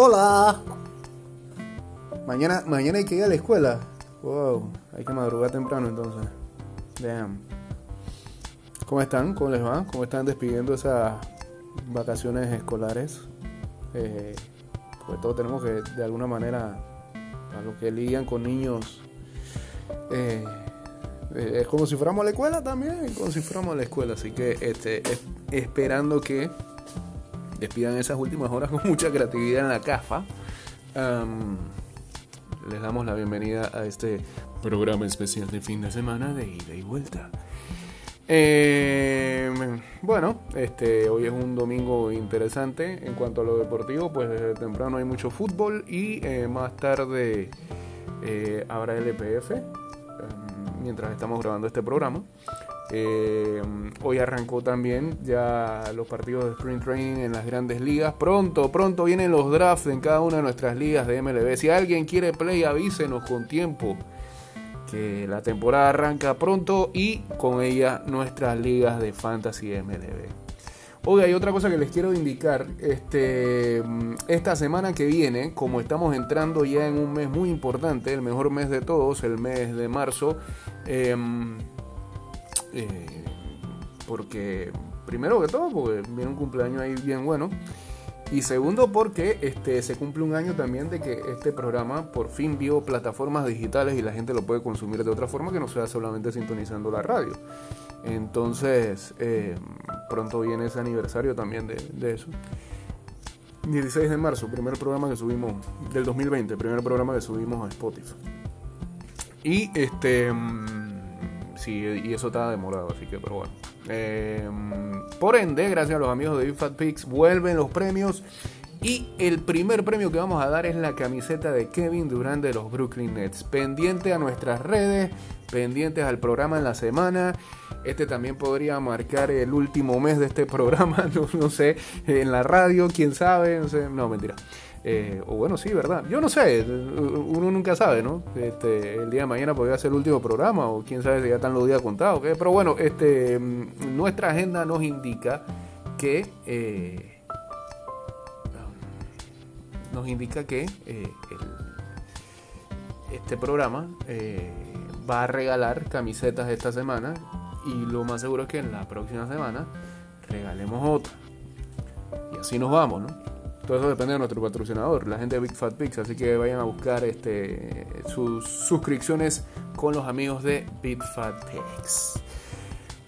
Hola. Mañana, mañana hay que ir a la escuela. Wow, hay que madrugar temprano entonces. Damn. ¿Cómo están? ¿Cómo les va? ¿Cómo están despidiendo esas vacaciones escolares? Eh, pues todos tenemos que, de alguna manera, a los que lidian con niños, eh, eh, es como si fuéramos a la escuela también, como si fuéramos a la escuela. Así que este, esperando que despidan esas últimas horas con mucha creatividad en la CAFA. les damos la bienvenida a este programa especial de fin de semana de ida y vuelta. Eh, bueno, este, hoy es un domingo interesante en cuanto a lo deportivo, pues desde temprano hay mucho fútbol y eh, más tarde eh, habrá LPF em, mientras estamos grabando este programa. Hoy arrancó también ya los partidos de Sprint Training en las grandes ligas. Pronto, pronto vienen los drafts en cada una de nuestras ligas de MLB. Si alguien quiere play, avísenos con tiempo que la temporada arranca pronto y con ella nuestras ligas de fantasy MLB. Hoy hay otra cosa que les quiero indicar. Este, esta semana que viene, como estamos entrando ya en un mes muy importante, el mejor mes de todos, el mes de marzo, em, eh, porque primero que todo, porque viene un cumpleaños ahí bien bueno. Y segundo, porque este, se cumple un año también de que este programa por fin vio plataformas digitales y la gente lo puede consumir de otra forma que no sea solamente sintonizando la radio. Entonces, eh, pronto viene ese aniversario también de, de, eso. 16 de marzo, primer programa que subimos del 2020, primer programa que subimos a Spotify. Y este. Sí, y eso está demorado, así que, pero bueno. Em, por ende, gracias a los amigos de Big Fat Pigs, vuelven los premios. Y el primer premio que vamos a dar es la camiseta de Kevin Durant de los Brooklyn Nets. Pendiente a nuestras redes, pendientes al programa en la semana. Este también podría marcar el último mes de este programa, no, sé, en la radio, quién sabe, no sé, no, mentira. Eh, o bueno, sí, ¿verdad? Yo no sé, uno nunca sabe, ¿no? Este, el día de mañana podría ser el último programa o quién sabe si ya están los días contados. Pero bueno, este, mm, nuestra agenda nos indica que... Eh, nos indica que eh, este programa va a regalar camisetas esta semana y lo más seguro es que en la próxima semana regalemos otra. Y así nos vamos, ¿no? Todo eso depende de nuestro patrocinador, la gente de Big Fat Pigs. Así que vayan a buscar este, sus suscripciones con los amigos de Big Fat Pigs.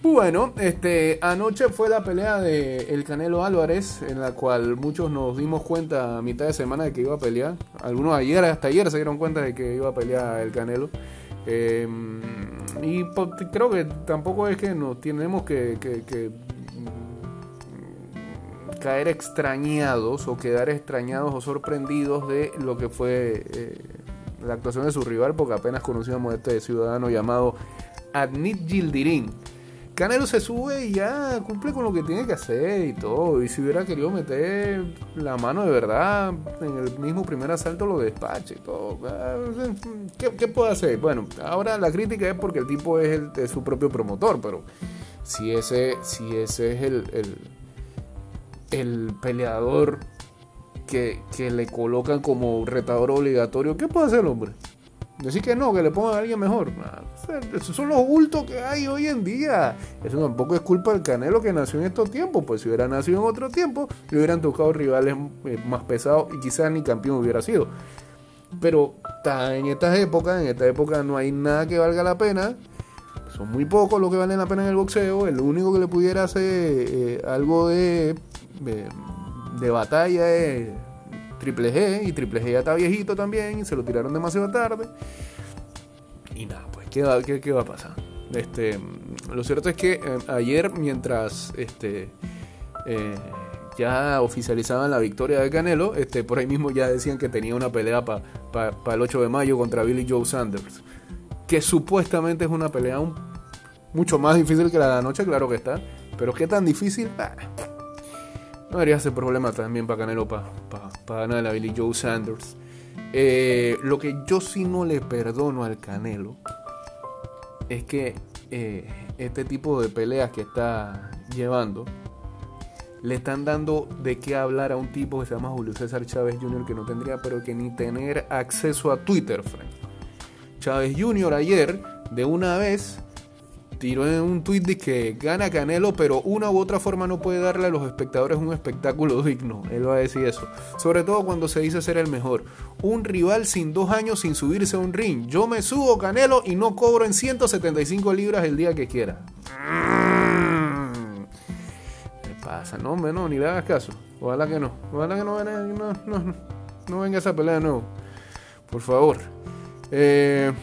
Bueno, este, anoche fue la pelea de El Canelo Álvarez, en la cual muchos nos dimos cuenta a mitad de semana de que iba a pelear. Algunos ayer, hasta ayer se dieron cuenta de que iba a pelear El Canelo. Em, y creo que tampoco es que nos tenemos que caer extrañados o quedar extrañados o sorprendidos de lo que fue eh, la actuación de su rival, porque apenas conocíamos a este ciudadano llamado Adnit Gildirín. Canelo se sube y ya cumple con lo que tiene que hacer y todo. Y si hubiera querido meter la mano de verdad en el mismo primer asalto, lo despache y todo. Ah, ¿Qué, puede hacer? Bueno, ahora la crítica es porque el tipo es, su propio promotor, pero si ese, si ese es el peleador que, le colocan como retador obligatorio, ¿qué puede hacer el hombre? Decir que no, que le pongan a alguien mejor. esos son los bultos que hay hoy en día. Eso tampoco es culpa del Canelo que nació en estos tiempos. Pues si hubiera nacido en otro tiempo, le hubieran tocado rivales eh, más pesados y quizás ni campeón hubiera sido. Pero en estas épocas, en esta época no hay nada que valga la pena. Son muy pocos los que valen la pena en el boxeo. El único que le pudiera hacer eh, algo de de, batalla Triple G, y Triple G ya está viejito también, y se lo tiraron demasiado tarde. Y nada, pues, ¿qué va, qué, va a pasar? Este, lo cierto es que eh, ayer, mientras este, eh, ya oficializaban la victoria de Canelo, este, por ahí mismo ya decían que tenía una pelea para el 8 de mayo contra Billy Joe Sanders, que supuestamente es una pelea mucho más difícil que la de anoche, claro que está, pero qué tan difícil, ah, no debería ser problema también para Canelo para ganar a Billy Joe Sanders. Eh, lo que yo sí no le perdono al Canelo es que eh, este tipo de peleas que está llevando le están dando de qué hablar a un tipo que se llama Julio César Chávez Jr. que no tendría pero que ni tener acceso a Twitter, Frank. Chávez Jr. ayer, de una vez, tiró en un tweet de que gana Canelo, pero una u otra forma no puede darle a los espectadores un espectáculo digno. Él va a decir eso. Sobre todo cuando se dice ser el mejor. Un rival sin dos años sin subirse a un ring. Yo me subo Canelo y no cobro en 175 libras el día que quiera. ¿Qué pasa? No, hombre, no, ni le hagas caso. Ojalá que no. Ojalá que no, no, no, no venga esa pelea de nuevo. Por favor. Eh,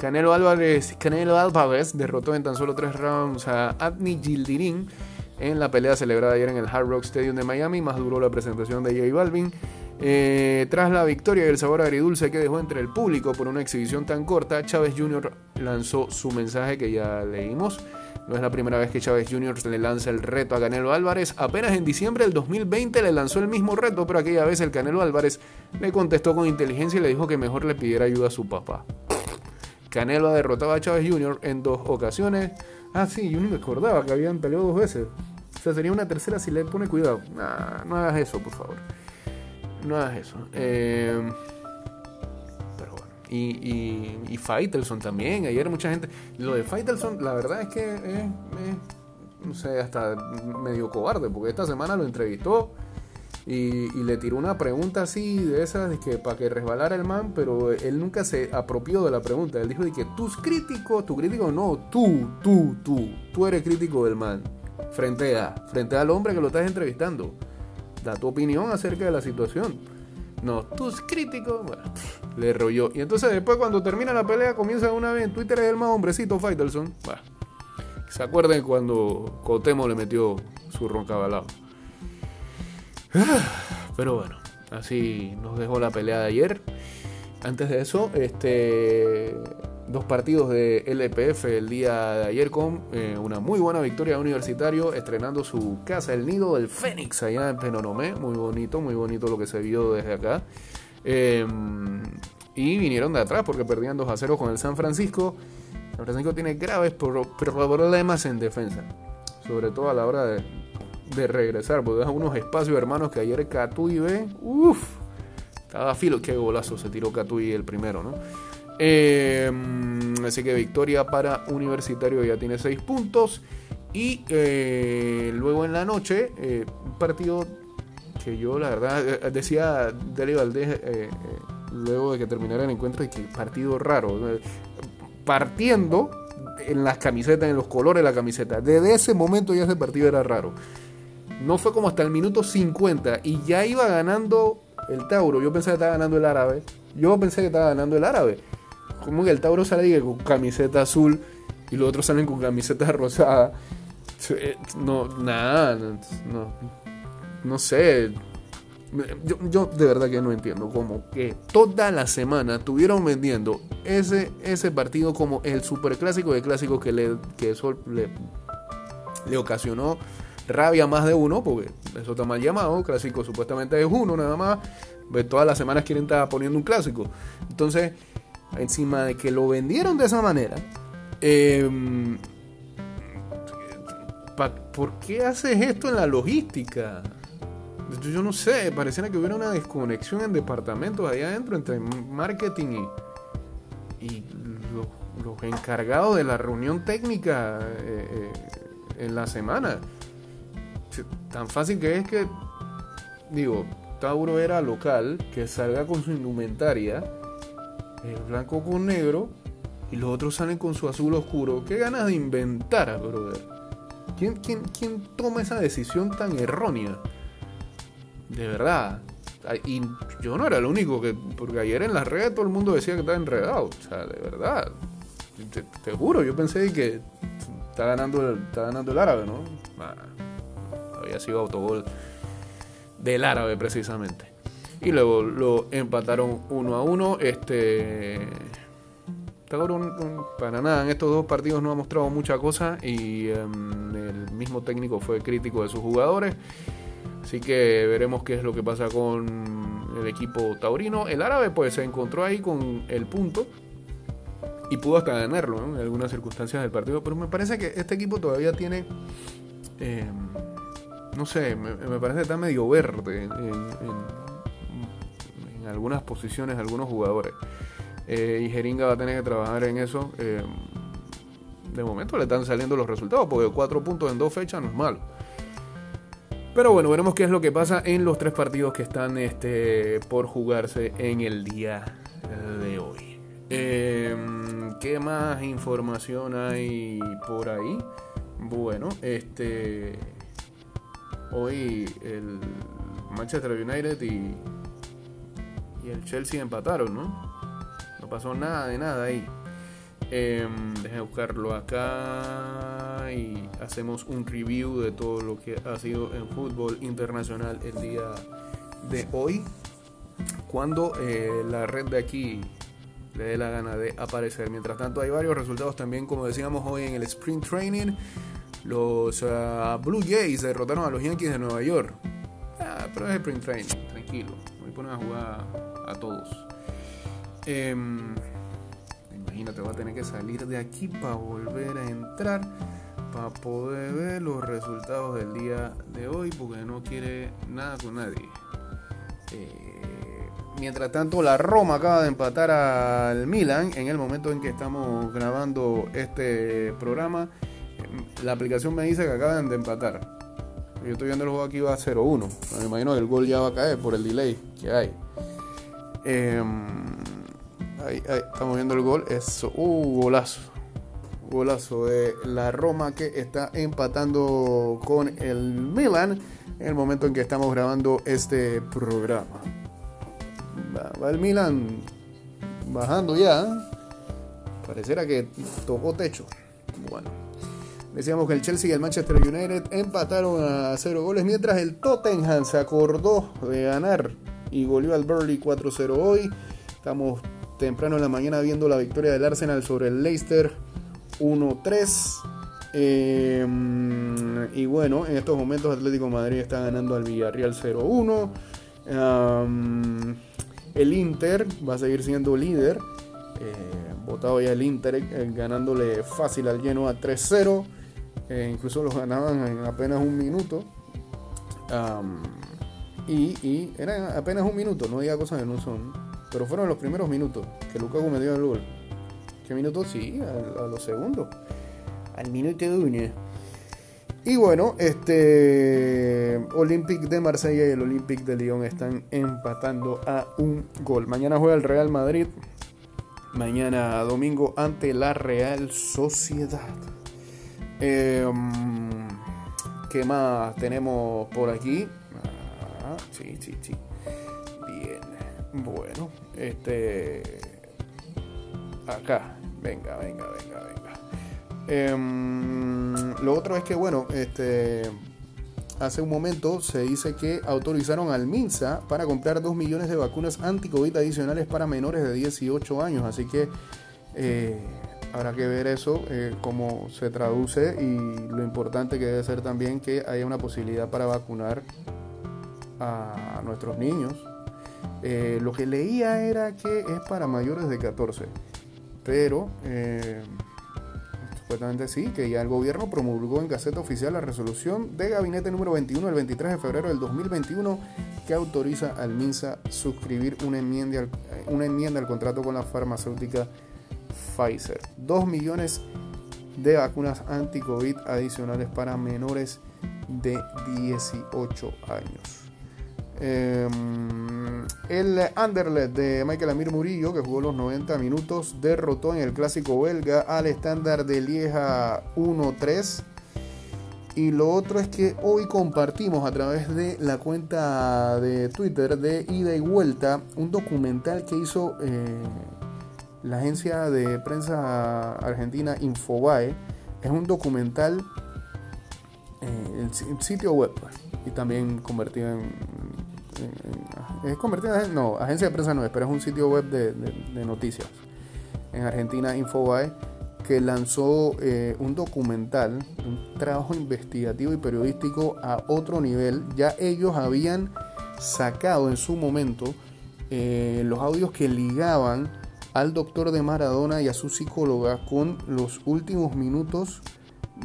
Canelo Álvarez, Canelo Álvarez derrotó en tan solo tres rounds a Adni Gildirin en la pelea celebrada ayer en el Hard Rock Stadium de Miami. Más duró la presentación de J Balvin. Eh, tras la victoria y el sabor agridulce que dejó entre el público por una exhibición tan corta, Chávez Jr. lanzó su mensaje que ya leímos. No es la primera vez que Chávez Jr. le lanza el reto a Canelo Álvarez. Apenas en diciembre del 2020 le lanzó el mismo reto, pero aquella vez el Canelo Álvarez le contestó con inteligencia y le dijo que mejor le pidiera ayuda a su papá. Canelo ha derrotado a Chávez Jr. en dos ocasiones. Ah, sí, yo ni me acordaba que habían peleado dos veces. O sea, sería una tercera si le pone cuidado. no hagas eso, por favor. No hagas eso. Eh, pero bueno. Y, y, Faitelson también. Ayer mucha gente. Lo de Faitelson, la verdad es que es, no sé, hasta medio cobarde. Porque esta semana lo entrevistó y, le tiró una pregunta así de esas de que para que resbalara el man, pero él nunca se apropió de la pregunta. Él dijo de que tus críticos, tu crítico no, tú, tú, tú, tú eres crítico del man. Frente a, frente al hombre que lo estás entrevistando. Da tu opinión acerca de la situación. No, tus críticos, bueno, le rolló. Y entonces después cuando termina la pelea comienza una vez en Twitter es el más hombrecito Faitelson. ¿Se acuerdan cuando Cotemo le metió su roncabalado? Pero bueno, así nos dejó la pelea de ayer. Antes de eso, este dos partidos de LPF el día de ayer con eh, una muy buena victoria de Universitario, estrenando su casa, el nido del Fénix, allá en Penonomé. Muy bonito, muy bonito lo que se vio desde acá. Em, y vinieron de atrás porque perdían 2 a 0 con el San Francisco. San Francisco tiene graves problemas en defensa, sobre todo a la hora de de regresar, porque deja unos espacios, hermanos, que ayer Catuy ve, uff, estaba filo, qué golazo se tiró Catuy el primero, ¿no? Em, así que victoria para Universitario, ya tiene 6 puntos. Y eh, luego en la noche, eh, un partido que yo la verdad eh, decía Deli Valdés luego de que terminara el encuentro, que partido raro. Partiendo en las camisetas, en los colores de la camiseta. Desde ese momento ya ese partido era raro. No fue como hasta el minuto 50 y ya iba ganando el Tauro. Yo pensé que estaba ganando el árabe. Yo pensé que estaba ganando el árabe. Como que el Tauro sale con camiseta azul y los otros salen con camiseta rosada. Eh, no, nada, no, no sé. Yo, yo, de verdad que no entiendo como que toda la semana estuvieron vendiendo ese, ese partido como el superclásico de clásicos que le, que eso le, le ocasionó rabia más de uno, porque eso está mal llamado, clásico supuestamente es uno nada más, pues todas las semanas quieren estar poniendo un clásico. Entonces, encima de que lo vendieron de esa manera, em, ¿por qué haces esto en la logística? Yo no sé, pareciera que hubiera una desconexión en departamentos allá adentro entre marketing y, los, encargados de la reunión técnica eh, eh, en la semana tan fácil que es que, digo, Tauro era local, que salga con su indumentaria, el blanco con negro, y los otros salen con su azul oscuro. ¿Qué ganas de inventar, brother? ¿Quién, quién, quién toma esa decisión tan errónea? De verdad. Y yo no era el único que, porque ayer en las redes todo el mundo decía que estaba enredado. O sea, de verdad. Te, juro, yo pensé que está ganando, está ganando el árabe, ¿no? Había sido autogol del árabe precisamente. Y luego lo empataron uno a uno. Este. para nada, en estos dos partidos no ha mostrado mucha cosa y em, el mismo técnico fue crítico de sus jugadores. Así que veremos qué es lo que pasa con el equipo taurino. El árabe pues se encontró ahí con el punto y pudo hasta ganarlo en algunas circunstancias del partido. Pero me parece que este equipo todavía tiene... Em, no sé, me, parece que está medio verde en, algunas posiciones, algunos jugadores. Eh, y Jeringa va a tener que trabajar en eso. Eh, de momento le están saliendo los resultados, porque cuatro puntos en dos fechas no es malo. Pero bueno, veremos qué es lo que pasa en los tres partidos que están este, por jugarse en el día de hoy. Em, ¿Qué más información hay por ahí? Bueno, este. Hoy el Manchester United y, el Chelsea empataron, ¿no? No pasó nada de nada ahí. Eh, buscarlo acá y hacemos un review de todo lo que ha sido en fútbol internacional el día de hoy. Cuando eh, la red de aquí le dé la gana de aparecer. Mientras tanto, hay varios resultados también, como decíamos hoy en el Sprint Training. Los uh, Blue Jays derrotaron a los Yankees de Nueva York. Ah, pero es Sprint Training, tranquilo. Hoy ponen a jugar a todos. Eh, imagínate, va a tener que salir de aquí para volver a entrar para poder ver los resultados del día de hoy porque no quiere nada con nadie. Eh, mientras tanto, la Roma acaba de empatar al Milan en el momento en que estamos grabando este programa. La aplicación me dice que acaban de empatar. Yo estoy viendo el juego aquí va a 0-1. Me imagino que el gol ya va a caer por el delay que hay. Eh, Ahí, estamos viendo el gol. Es uh, golazo. Golazo de la Roma que está empatando con el Milan en el momento en que estamos grabando este programa. Va, el Milan bajando ya. Pareciera que tocó techo. Bueno. Decíamos que el Chelsea y el Manchester United empataron a cero goles, mientras el Tottenham se acordó de ganar y goleó al Burley 4-0 hoy. Estamos temprano en la mañana viendo la victoria del Arsenal sobre el Leicester 1-3. Em, y bueno, en estos momentos Atlético Madrid está ganando al Villarreal 0-1. el Inter va a seguir siendo líder. Eh, votado ya el Inter eh, ganándole fácil al Genoa 3-0. Incluso los ganaban en apenas un minuto. y, y era apenas un minuto, no diga cosas que no son. Pero fueron los primeros minutos que Lukaku me dio el gol. ¿Qué minutos? Sí, a, los segundos. Al minuto uno. Y bueno, este Olympique de Marsella y el Olympique de Lyon están empatando a un gol. Mañana juega el Real Madrid. Mañana domingo ante la Real Sociedad. Em, ¿Qué más tenemos por aquí? Ah, sí, sí, sí. Bueno, este. Acá. Venga, venga, venga, venga. Em, lo otro es que, bueno, este. Hace un momento se dice que autorizaron al MINSA para comprar 2 millones de vacunas anti-COVID adicionales para menores de 18 años. Así que eh, habrá que ver eso, eh, cómo se traduce y lo importante que debe ser también que haya una posibilidad para vacunar a nuestros niños. Eh, lo que leía era que es para mayores de 14, pero eh, supuestamente sí, que ya el gobierno promulgó en Gaceta Oficial la resolución de gabinete número 21 del 23 de febrero del 2021 que autoriza al MINSA suscribir una enmienda, una enmienda al contrato con la farmacéutica Pfizer. 2 millones de vacunas anti-COVID adicionales para menores de 18 años. Em, el Anderlecht de Michael Amir Murillo, que jugó los 90 minutos, derrotó en el clásico belga al estándar de Lieja 1-3. Y lo otro es que hoy compartimos a través de la cuenta de Twitter de Ida y Vuelta un documental que hizo eh, la agencia de prensa argentina Infobae. Es un documental, eh, el sitio web, y también convertido en es convertida en, no, agencia de prensa no es, pero es un sitio web de, noticias en Argentina, Infobae, que lanzó eh, un documental, un trabajo investigativo y periodístico a otro nivel. Ya ellos habían sacado en su momento eh, los audios que ligaban al doctor de Maradona y a su psicóloga con los últimos minutos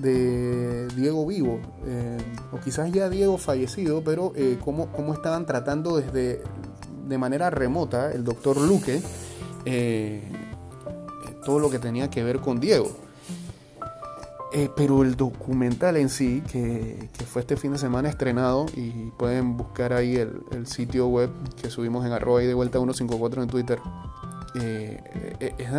de Diego vivo, eh, o quizás ya Diego fallecido, pero eh, cómo, cómo, estaban tratando desde de manera remota el doctor Luque eh, todo lo que tenía que ver con Diego. pero el documental en sí, que, fue este fin de semana estrenado, y pueden buscar ahí el, sitio web que subimos en arroba y de vuelta 154 en Twitter, eh, eh, es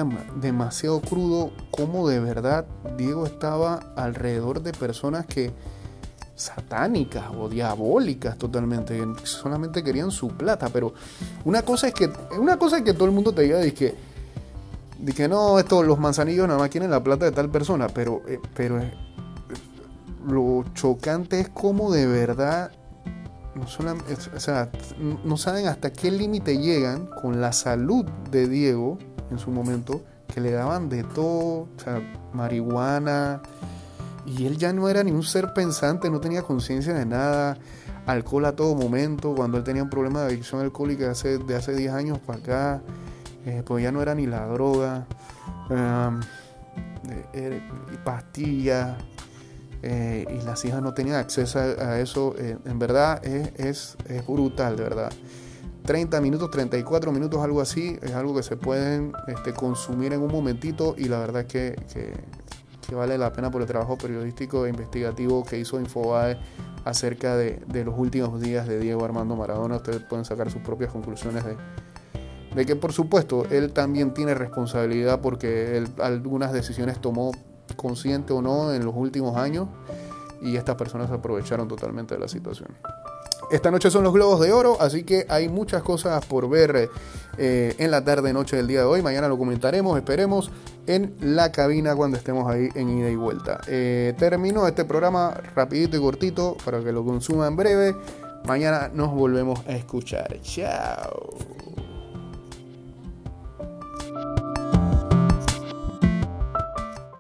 demasiado crudo como de verdad Diego estaba alrededor de personas que satánicas o diabólicas totalmente, solamente querían su plata, pero una cosa es que una cosa es que todo el mundo te diga de que de que no, esto los manzanillos nada más quieren la plata de tal persona, pero eh, pero lo chocante es como de verdad no, saben hasta qué límite llegan con la salud de Diego en su momento, que le daban de todo, o sea, marihuana, y él ya no era ni un ser pensante, no tenía conciencia de nada, alcohol a todo momento, cuando él tenía un problema de adicción alcohólica hace, de hace 10 años para acá, eh, pues ya no era ni la droga, um, eh, pastillas, eh, y las hijas no tenían acceso a, eso, eh, en verdad es, es, brutal, de verdad. 30 minutos, 34 minutos, algo así, es algo que se pueden este, consumir en un momentito y la verdad que, que, vale la pena por el trabajo periodístico e investigativo que hizo Infobae acerca de, los últimos días de Diego Armando Maradona. Ustedes pueden sacar sus propias conclusiones de, que por supuesto él también tiene responsabilidad porque algunas decisiones tomó consciente o no en los últimos años y estas personas aprovecharon totalmente de la situación. Esta noche son los Globos de Oro, así que hay muchas cosas por ver eh, en la tarde noche del día de hoy. Mañana lo comentaremos, esperemos, en la cabina cuando estemos ahí en ida y vuelta. Eh, termino este programa rapidito y cortito para que lo consuma en breve. Mañana nos volvemos a escuchar. Chao.